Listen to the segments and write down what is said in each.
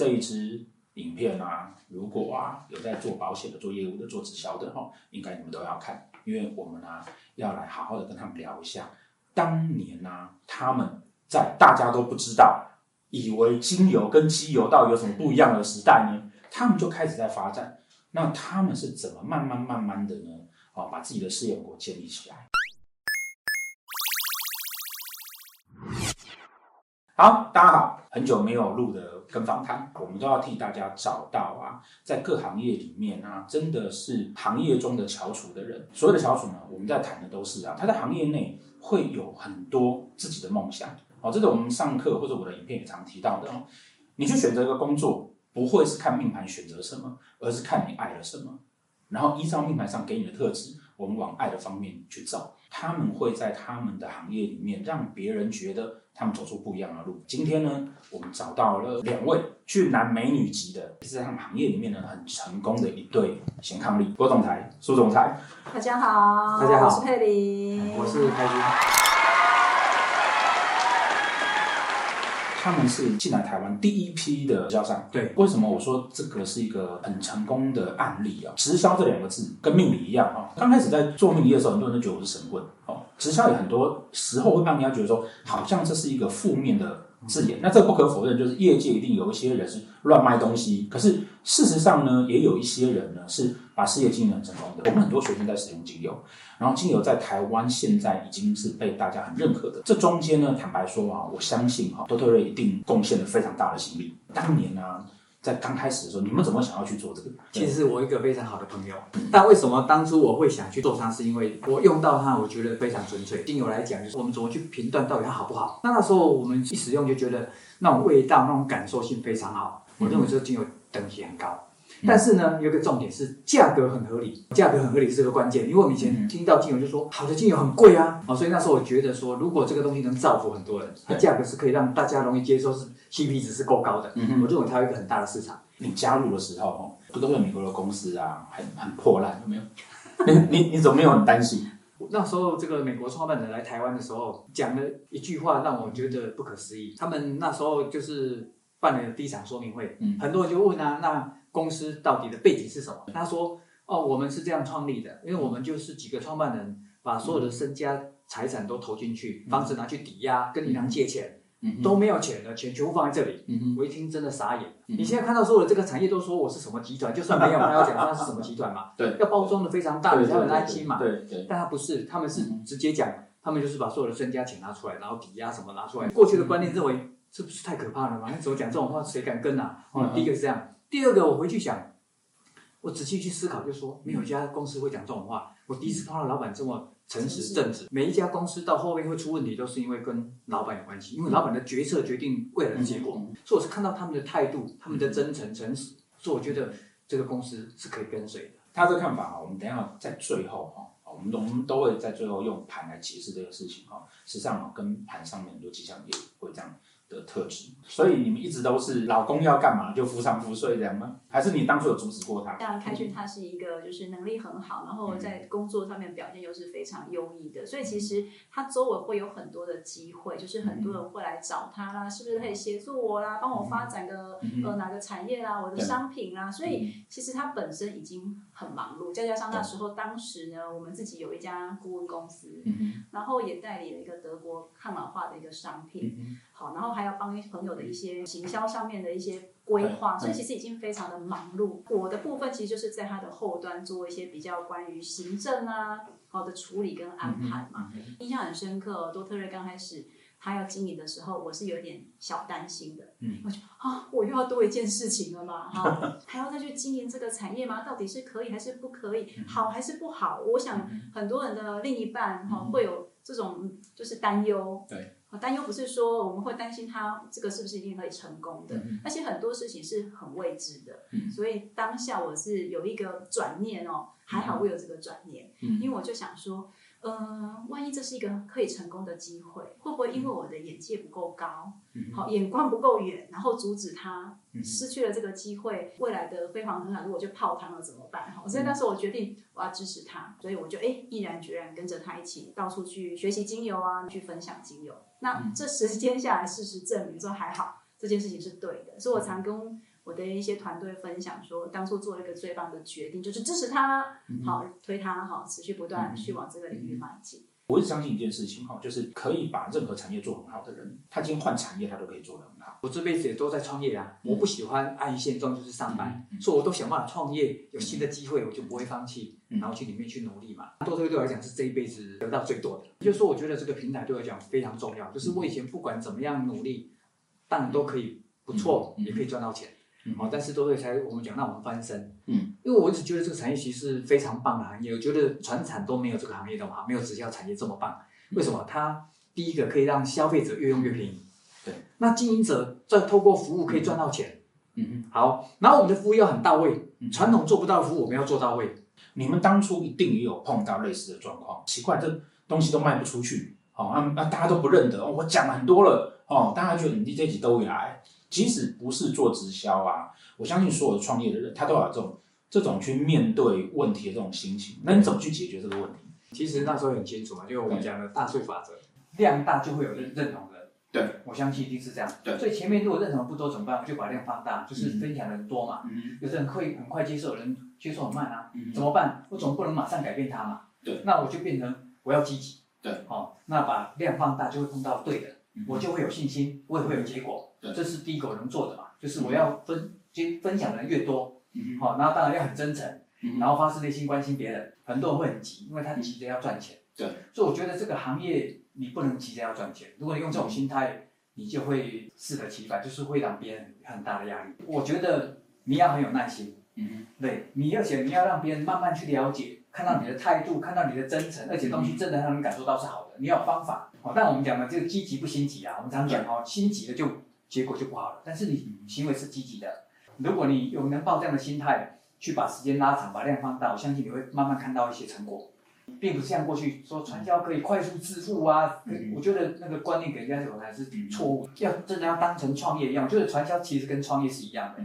这一支影片啊，如果啊有在做保险的、做业务的、做直销的哈，应该你们都要看，因为我们啊要来好好的跟他们聊一下，当年啊他们在大家都不知道，以为精油跟机油到底有什么不一样的时代呢，他们就开始在发展。那他们是怎么慢慢慢慢的呢？哦，把自己的事业给建立起来。好，大家好，很久没有录的跟访谈，我们都要替大家找到啊，在各行业里面啊，真的是行业中的翘楚的人。所有的翘楚呢，我们在谈的都是啊，他在行业内会有很多自己的梦想。哦，这个我们上课或者我的影片也常提到的哦。你去选择一个工作，不会是看命盘选择什么，而是看你爱了什么，然后依照命盘上给你的特质，我们往爱的方面去走。他们会在他们的行业里面让别人觉得他们走出不一样的路。今天呢，我们找到了两位俊男美女级的，是在他们行业里面呢很成功的一对贤伉俪，郭总裁、苏总裁。大家好，大家好，我是佩玲，我是开心。他们是进来台湾第一批的直销商。对，为什么我说这个是一个很成功的案例啊？直销这两个字跟命理一样啊。刚开始在做命理的时候，很多人都觉得我是神棍。哦，直销也很多时候会让人家觉得说，好像这是一个负面的字眼。那这不可否认，就是业界一定有一些人是乱卖东西。可是事实上呢，也有一些人呢是把事业经营很成功的。我们很多学生在使用精油。然后精油在台湾现在已经是被大家很认可的。这中间呢，坦白说啊，我相信哈，多特瑞一定贡献了非常大的心力。当年呢、啊，在刚开始的时候，你们怎么想要去做这个？其实是我一个非常好的朋友，但为什么当初我会想去做它，是因为我用到它，我觉得非常纯粹。精油来讲，就是我们怎么去评断到底它好不好？那那时候我们一使用就觉得那种味道、那种感受性非常好。我认为这个精油等级很高。但是呢，有个重点是价格很合理，价格很合理是个关键。因为我们以前听到精油就说好的精油很贵啊，哦，所以那时候我觉得说，如果这个东西能造福很多人，它价格是可以让大家容易接受，是 CP 值是够高的。嗯，我认为它有一个很大的市场。你加入的时候哦，不都是美国的公司啊，很很破烂，有没有？你你你怎么没有很担心？那时候这个美国创办人来台湾的时候，讲了一句话让我觉得不可思议。他们那时候就是办了第一场说明会，嗯，很多人就问啊，那。公司到底的背景是什么？他说：“哦，我们是这样创立的，因为我们就是几个创办人，把所有的身家财产都投进去，房子拿去抵押，跟银行借钱，都没有钱了，钱全部放在这里。”我一听真的傻眼。你现在看到所有的这个产业都说我是什么集团，就算没有，他要讲他是什么集团嘛？对，要包装的非常大，你才有安心嘛？对对。但他不是，他们是直接讲，他们就是把所有的身家钱拿出来，然后抵押什么拿出来。过去的观念认为这不是太可怕了吗？你怎么讲这种话，谁敢跟啊？哦，第一个是这样。第二个，我回去想，我仔细去思考，就说没有一家公司会讲这种话。我第一次碰到老板这么诚实正直。每一家公司到后面会出问题，都是因为跟老板有关系，因为老板的决策决定未来的结果。所以我是看到他们的态度，他们的真诚诚实，所以我觉得这个公司是可以跟随的。他这个看法，我们等一下在最后哈，我们我们都会在最后用盘来解释这个事情哈。实际上跟盘上面很多迹象也会这样。的特质，所以你们一直都是老公要干嘛就夫唱妇随这样吗？还是你当初有阻止过他？像开俊他是一个就是能力很好，然后在工作上面表现又是非常优异的，所以其实他周围会有很多的机会，就是很多人会来找他啦，是不是可以协助我啦，帮我发展个呃哪个产业啦，我的商品啦，所以其实他本身已经很忙碌，再加上那时候当时呢，我们自己有一家顾问公司，然后也代理了一个德国抗老化的一个商品。好，然后还要帮朋友的一些行销上面的一些规划，所以其实已经非常的忙碌。我的部分其实就是在他的后端做一些比较关于行政啊好的处理跟安排嘛。印象很深刻，多特瑞刚开始他要经营的时候，我是有点小担心的。嗯，我就啊，我又要多一件事情了嘛，哈，还要再去经营这个产业吗？到底是可以还是不可以？好还是不好？我想很多人的另一半哈会有这种就是担忧。对。担忧不是说我们会担心他这个是不是一定可以成功的，而且很多事情是很未知的，所以当下我是有一个转念哦，还好我有这个转念，因为我就想说，呃，万一这是一个可以成功的机会，会不会因为我的眼界不够高，好眼光不够远，然后阻止他失去了这个机会，未来的辉煌很好，如果就泡汤了怎么办？哈，所以那时候我决定我要支持他，所以我就哎毅然决然跟着他一起到处去学习精油啊，去分享精油。那这时间下来，事实证明说还好，这件事情是对的。所以我常跟我的一些团队分享说，当初做了一个最棒的决定，就是支持他，嗯、好推他，好持续不断去往这个领域迈进。我一直相信一件事情哈，就是可以把任何产业做很好的人，他今天换产业，他都可以做得很好。我这辈子也都在创业啊，我不喜欢安于现状，就是上班，嗯嗯、所以我都想办法创业，有新的机会我就不会放弃，然后去里面去努力嘛。多推对我来讲是这一辈子得到最多的，就是说我觉得这个平台对我来讲非常重要，就是我以前不管怎么样努力，但都可以不错，也可以赚到钱。好，但是都会才我们讲让我们翻身，嗯，因为我一直觉得这个产业其实是非常棒的行业，我觉得传产都没有这个行业那么好，没有直销产业这么棒。为什么？它第一个可以让消费者越用越便宜，对，那经营者在透过服务可以赚到钱，嗯嗯，好，然后我们的服务要很到位，传统做不到的服务我们要做到位。你们当初一定也有碰到类似的状况，奇怪，这东西都卖不出去，哦，那那大家都不认得，我讲很多了，哦，大家觉得你这几都会来。即使不是做直销啊，我相信所有创业的人，他都有这种这种去面对问题的这种心情。那你怎么去解决这个问题？其实那时候很清楚嘛，就我们讲的大数法则，量大就会有认认同的。对，我相信一定是这样。对，所以前面如果认同不多怎么办？我就把量放大，就是分享的人多嘛。嗯。有的人会很快接受，有人接受很慢啊。嗯。怎么办？我总不能马上改变他嘛。对。那我就变成我要积极。对。好，那把量放大就会碰到对的，我就会有信心，我也会有结果。这是第一个我能做的嘛，就是我要分，分分享的人越多，好，然后当然要很真诚，然后发自内心关心别人。很多人会很急，因为他急着要赚钱。对，所以我觉得这个行业你不能急着要赚钱。如果你用这种心态，你就会适得其反，就是会让别人很大的压力。我觉得你要很有耐心，嗯，对，你要想你要让别人慢慢去了解，看到你的态度，看到你的真诚，而且东西真的让人感受到是好的。你要有方法，好，但我们讲的这个积极不心急啊，我们常讲哦，心急的就。结果就不好了，但是你行为是积极的，如果你有能抱这样的心态去把时间拉长，把量放大，我相信你会慢慢看到一些成果，并不是像过去说传销可以快速致富啊，我觉得那个观念给人家有还是错误，要真的要当成创业一样，就是传销其实跟创业是一样的，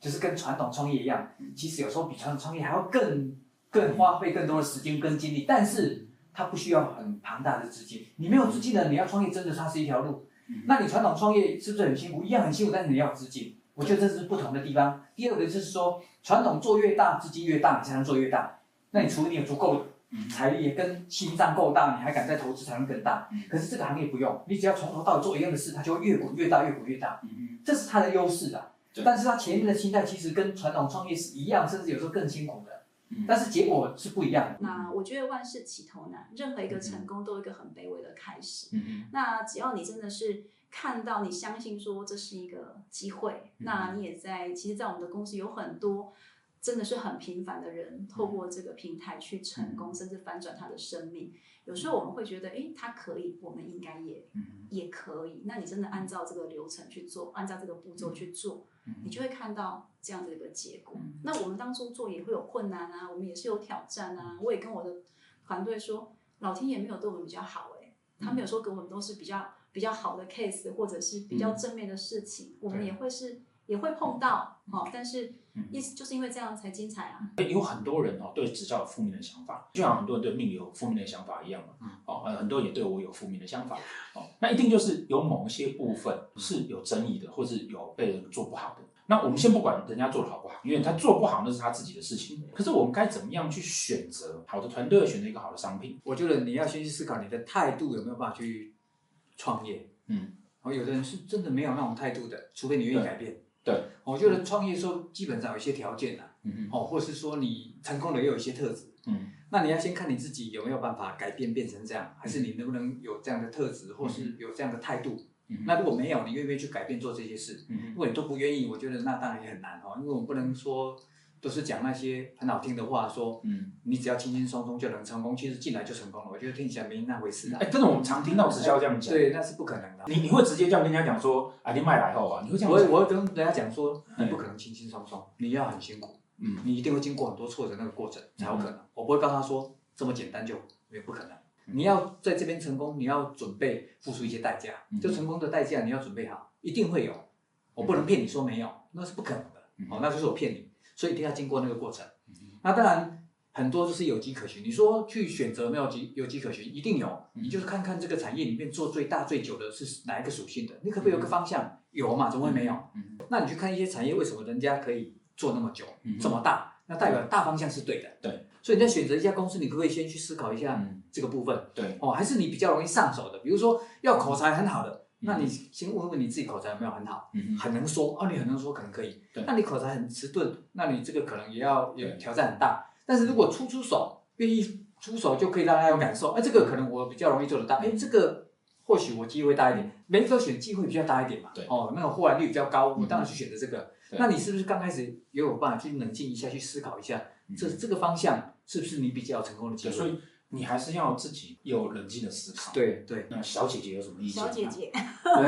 就是跟传统创业一样，其实有时候比传统创业还要更更花费更多的时间跟精力，但是它不需要很庞大的资金，你没有资金的你要创业，真的它是一条路。那你传统创业是不是很辛苦？一样很辛苦，但是你要有资金，我觉得这是不同的地方。第二个就是说，传统做越大，资金越大，你才能做越大。那你除了你有足够财力，跟心脏够大，你还敢再投资，才能更大。可是这个行业不用，你只要从头到尾做一样的事，它就会越滚越大，越滚越大。这是它的优势的。但是它前面的心态其实跟传统创业是一样，甚至有时候更辛苦的。但是结果是不一样的。那我觉得万事起头难，任何一个成功都有一个很卑微的开始。嗯、那只要你真的是看到，你相信说这是一个机会，嗯、那你也在。其实，在我们的公司有很多真的是很平凡的人，透过这个平台去成功，嗯、甚至翻转他的生命。有时候我们会觉得，哎，他可以，我们应该也、嗯、也可以。那你真的按照这个流程去做，按照这个步骤去做。你就会看到这样的一个结果。那我们当初做也会有困难啊，我们也是有挑战啊。我也跟我的团队说，老天爷没有对我们比较好哎，他没有说给我们都是比较比较好的 case，或者是比较正面的事情，我们也会是也会碰到哦。但是意思就是因为这样才精彩啊。有很多人哦对直销有负面的想法，就像很多人对命理有负面的想法一样嘛。哦，很多人也对我有负面的想法。哦，那一定就是有某一些部分是有争议的，或是有被人做不好的。那我们先不管人家做的好不好，因为他做不好那是他自己的事情。可是我们该怎么样去选择好的团队，选择一个好的商品？我觉得你要先去思考你的态度有没有办法去创业。嗯，然后，有的人是真的没有那种态度的，除非你愿意改变。对，我觉得创业说基本上有一些条件的。嗯嗯。哦，或是说你成功的也有一些特质。嗯。那你要先看你自己有没有办法改变变成这样，还是你能不能有这样的特质，或是有这样的态度？那如果没有，你愿不愿意去改变做这些事？如果你都不愿意，我觉得那当然也很难哦。因为我们不能说都是讲那些很好听的话，说嗯，你只要轻轻松松就能成功，其实进来就成功了。我觉得听起来没那回事啊。哎，真的我们常听到直销这样讲，对，那是不可能的。你你会直接这样跟人家讲说啊，你卖来后啊，你会这样？我我会跟人家讲说，你不可能轻轻松松，你要很辛苦，嗯，你一定会经过很多挫折那个过程才有可能。我不会告诉他说这么简单就也不可能。你要在这边成功，你要准备付出一些代价。就成功的代价你要准备好，一定会有。我不能骗你说没有，那是不可能的。哦，那就是我骗你，所以一定要经过那个过程。那当然，很多都是有迹可循。你说去选择没有机有迹可循，一定有。你就是看看这个产业里面做最大最久的是哪一个属性的，你可不可以有个方向？有嘛？怎么会没有？那你去看一些产业，为什么人家可以做那么久，这么大？那代表大方向是对的。对。所以你在选择一家公司，你可不可以先去思考一下这个部分？对。哦，还是你比较容易上手的，比如说要口才很好的。那你先问问你自己口才有没有很好，嗯、很能说哦，你很能说可能可以。那你口才很迟钝，那你这个可能也要有挑战很大。但是如果出出手，愿意出手就可以让大家有感受，哎，这个可能我比较容易做得到，哎，这个或许我机会大一点，每个选机会比较大一点嘛。对哦，那个获然率比较高，我当然去选择这个。那你是不是刚开始也有办法去冷静一下，去思考一下，这这个方向是不是你比较成功的机会？你还是要自己有冷静的思考。对对，那小姐姐有什么意见？小姐姐，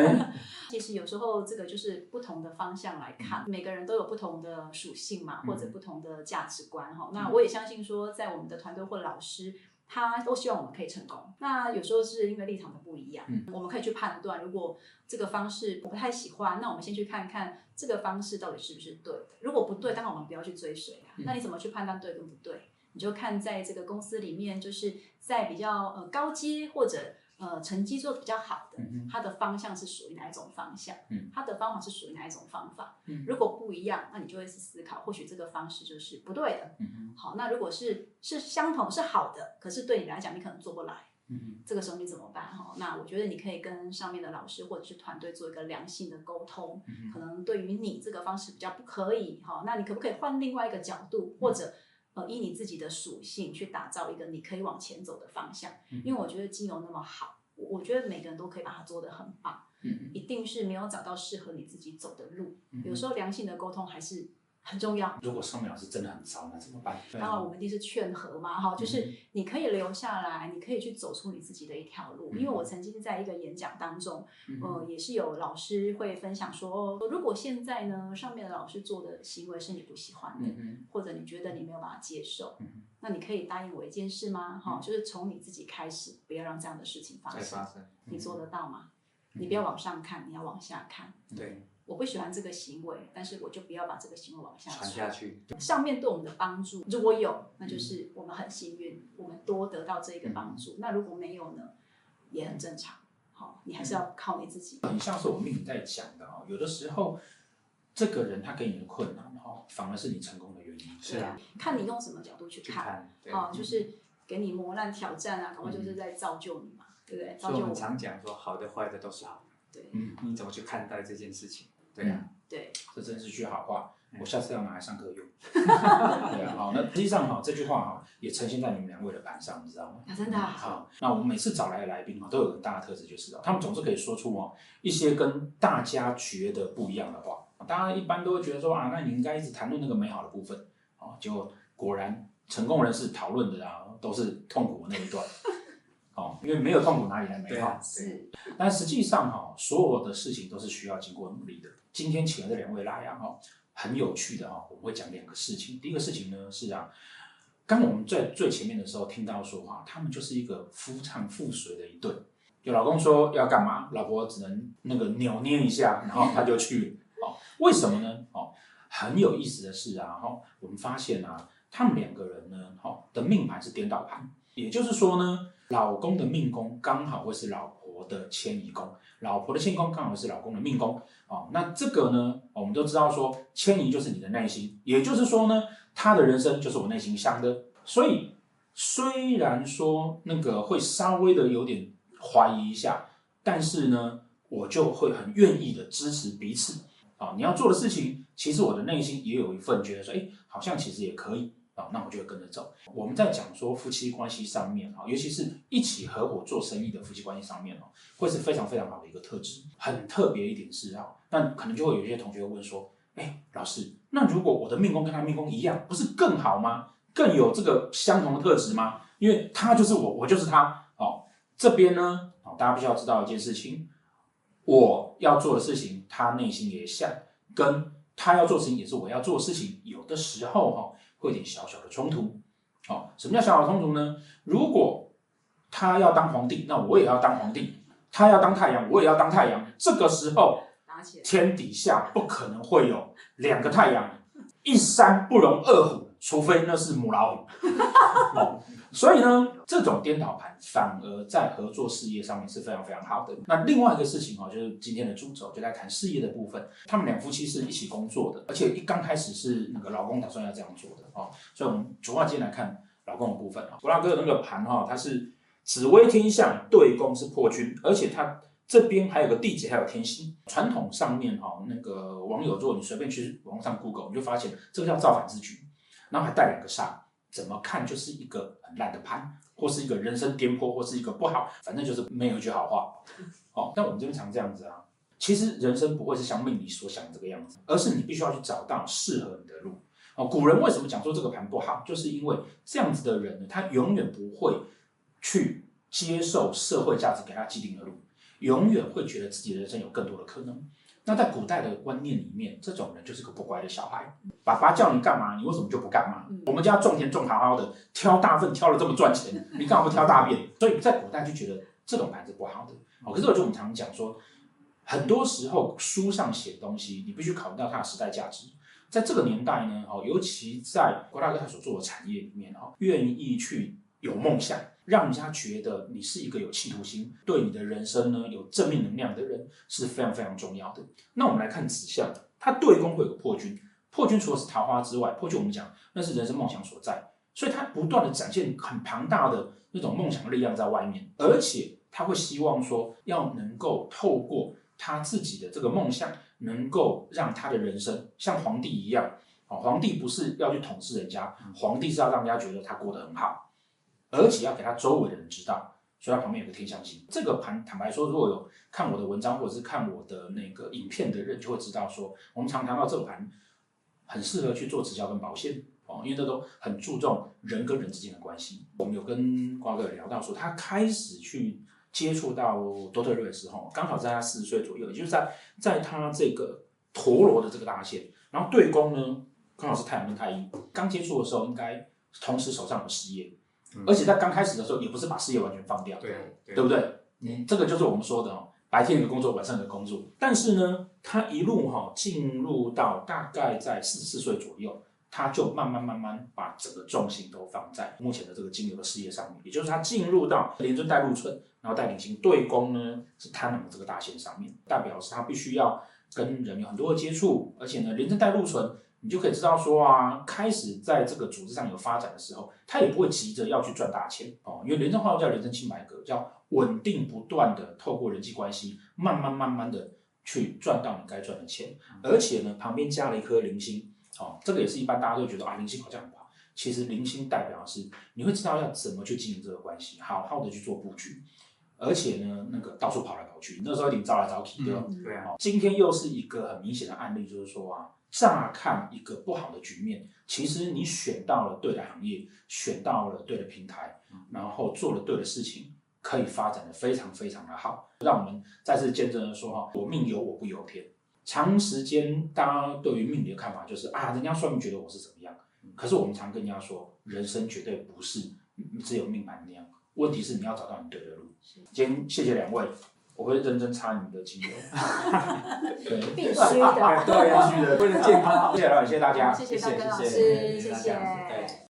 其实有时候这个就是不同的方向来看，每个人都有不同的属性嘛，或者不同的价值观哈。那我也相信说，在我们的团队或老师，他都希望我们可以成功。那有时候是因为立场的不一样，我们可以去判断，如果这个方式我不太喜欢，那我们先去看看这个方式到底是不是对的。如果不对，当然我们不要去追随啊。那你怎么去判断对跟不对？你就看在这个公司里面，就是在比较呃高阶或者呃成绩做的比较好的，它的方向是属于哪一种方向？嗯它的方法是属于哪一种方法？嗯如果不一样，那你就会去思考，或许这个方式就是不对的。嗯好，那如果是是相同是好的，可是对你来讲你可能做不来，嗯这个时候你怎么办？哈，那我觉得你可以跟上面的老师或者是团队做一个良性的沟通，可能对于你这个方式比较不可以，哈，那你可不可以换另外一个角度，或者？呃，依你自己的属性去打造一个你可以往前走的方向，因为我觉得精油那么好，我觉得每个人都可以把它做得很棒，一定是没有找到适合你自己走的路，有时候良性的沟通还是。很重要。如果上面老师真的很糟，那怎么办？当然，我们一定是劝和嘛，哈，就是你可以留下来，你可以去走出你自己的一条路。因为我曾经在一个演讲当中，呃，也是有老师会分享说，如果现在呢，上面的老师做的行为是你不喜欢的，或者你觉得你没有办法接受，那你可以答应我一件事吗？哈，就是从你自己开始，不要让这样的事情发生。你做得到吗？你不要往上看，你要往下看。对。我不喜欢这个行为，但是我就不要把这个行为往下传下去。上面对我们的帮助，如果有，那就是我们很幸运，嗯、我们多得到这一个帮助。嗯、那如果没有呢，也很正常。好，你还是要靠你自己。很像是我们命理在讲的哦，有的时候这个人他给你的困难哈，反而是你成功的原因。是啊，看你用什么角度去看。哦，就是给你磨难挑战啊，可能就是在造就你嘛，嗯、对不对？造就我们常讲说，好的坏的都是好的。对，嗯，你怎么去看待这件事情？对呀，对，这真是句好话，我下次要拿来上课用。对啊，好，那实际上哈，这句话哈也呈现在你们两位的板上，你知道吗？真的。好，那我们每次找来的来宾哈，都有很大的特质，就是他们总是可以说出哦一些跟大家觉得不一样的话。大家一般都会觉得说啊，那你应该一直谈论那个美好的部分哦，结果果然成功人士讨论的啊都是痛苦的那一段。哦，因为没有痛苦，哪里来美好？是，但实际上哈，所有的事情都是需要经过努力的。今天请来的两位来啊，哈，很有趣的哈，我们会讲两个事情。第一个事情呢是啊，刚我们在最前面的时候听到说哈，他们就是一个夫唱妇随的一对。有老公说要干嘛，老婆只能那个扭捏一下，然后他就去。哦，为什么呢？哦，很有意思的是啊，哈，我们发现啊，他们两个人呢，哈的命盘是颠倒盘，也就是说呢。老公的命宫刚好会是老婆的迁移宫，老婆的迁移宫刚好是老公的命宫哦。那这个呢，我们都知道说迁移就是你的内心，也就是说呢，他的人生就是我内心想的。所以虽然说那个会稍微的有点怀疑一下，但是呢，我就会很愿意的支持彼此啊、哦。你要做的事情，其实我的内心也有一份觉得说，哎，好像其实也可以。那我就会跟着走。我们在讲说夫妻关系上面啊，尤其是一起合伙做生意的夫妻关系上面哦，会是非常非常好的一个特质。很特别一点是啊，那可能就会有一些同学问说：“哎，老师，那如果我的命宫跟他命宫一样，不是更好吗？更有这个相同的特质吗？因为他就是我，我就是他。哦，这边呢，哦，大家必须要知道一件事情，我要做的事情，他内心也像，跟他要做事情也是我要做的事情，有的时候哈。”会有点小小的冲突，哦，什么叫小小冲突呢？如果他要当皇帝，那我也要当皇帝；他要当太阳，我也要当太阳。这个时候，天底下不可能会有两个太阳，一山不容二虎，除非那是母老虎。哦，所以呢，这种颠倒盘反而在合作事业上面是非常非常好的。那另外一个事情哦，就是今天的主轴就在谈事业的部分。他们两夫妻是一起工作的，而且一刚开始是那个老公打算要这样做的哦。所以我们主要今天来看老公的部分啊。国大哥的那个盘哈，它是紫微天相对宫是破军，而且它。这边还有个地劫，还有天星。传统上面哈，那个网友，做你随便去网上 Google，你就发现这个叫造反之局，然后还带两个煞，怎么看就是一个很烂的盘，或是一个人生颠簸，或是一个不好，反正就是没有一句好话。哦，但我们经常这样子啊，其实人生不会是像命理所想的这个样子，而是你必须要去找到适合你的路。哦，古人为什么讲说这个盘不好，就是因为这样子的人呢，他永远不会去接受社会价值给他既定的路。永远会觉得自己的人生有更多的可能。那在古代的观念里面，这种人就是个不乖的小孩。爸爸叫你干嘛，你为什么就不干嘛？我们家种田种好好的，挑大粪挑了这么赚钱，你干嘛不挑大便？所以在古代就觉得这种盘子不好的。哦，可是我就我们常讲说，很多时候书上写的东西，你必须考虑到它的时代价值。在这个年代呢，哦，尤其在郭大哥他所做的产业里面，哦，愿意去有梦想。让人家觉得你是一个有企图心，对你的人生呢有正面能量的人是非常非常重要的。那我们来看子相，它对宫会有破军，破军除了是桃花之外，破军我们讲那是人生梦想所在，所以它不断的展现很庞大的那种梦想力量在外面，而且他会希望说要能够透过他自己的这个梦想，能够让他的人生像皇帝一样。哦，皇帝不是要去统治人家，皇帝是要让人家觉得他过得很好。而且要给他周围的人知道，所以他旁边有个天象星。这个盘坦白说，如果有看我的文章或者是看我的那个影片的人，就会知道说，我们常谈到这个盘很适合去做直销跟保险哦，因为这都很注重人跟人之间的关系。我们有跟瓜哥聊到说，他开始去接触到多特瑞的时候，刚好在他四十岁左右，也就是在在他这个陀螺的这个大线，然后对宫呢刚好是太阳跟太阴，刚接触的时候应该同时手上有事业。而且在刚开始的时候，也不是把事业完全放掉，对，对，对不对？嗯，这个就是我们说的哦，白天的工作，晚上的工作。但是呢，他一路哈进入到大概在四十四岁左右，他就慢慢慢慢把整个重心都放在目前的这个金牛的事业上面，也就是他进入到廉贞带禄存，然后带领星对宫呢是贪狼的这个大线上面，代表是他必须要跟人有很多的接触，而且呢廉贞带禄存。你就可以知道说啊，开始在这个组织上有发展的时候，他也不会急着要去赚大钱哦，因为人生化又叫人生清白格，叫稳定不断的透过人际关系，慢慢慢慢的去赚到你该赚的钱，而且呢，旁边加了一颗零星哦，这个也是一般大家都觉得啊，零星好像很好，其实零星代表的是你会知道要怎么去经营这个关系，好好的去做布局，而且呢，那个到处跑来跑去，那时候一定招来招去，对吧？对啊。今天又是一个很明显的案例，就是说啊。乍看一个不好的局面，其实你选到了对的行业，选到了对的平台，然后做了对的事情，可以发展的非常非常的好。让我们再次见证的说哈，我命由我不由天。长时间大家对于命理的看法就是啊，人家算命觉得我是怎么样，可是我们常跟人家说，人生绝对不是只有命盘那样，问题是你要找到你对的路。今天谢谢两位。我会认真擦你们的精油，对，必须的，对，必须的，为了健康。谢谢了，谢谢大家，谢谢大哥老师，谢谢。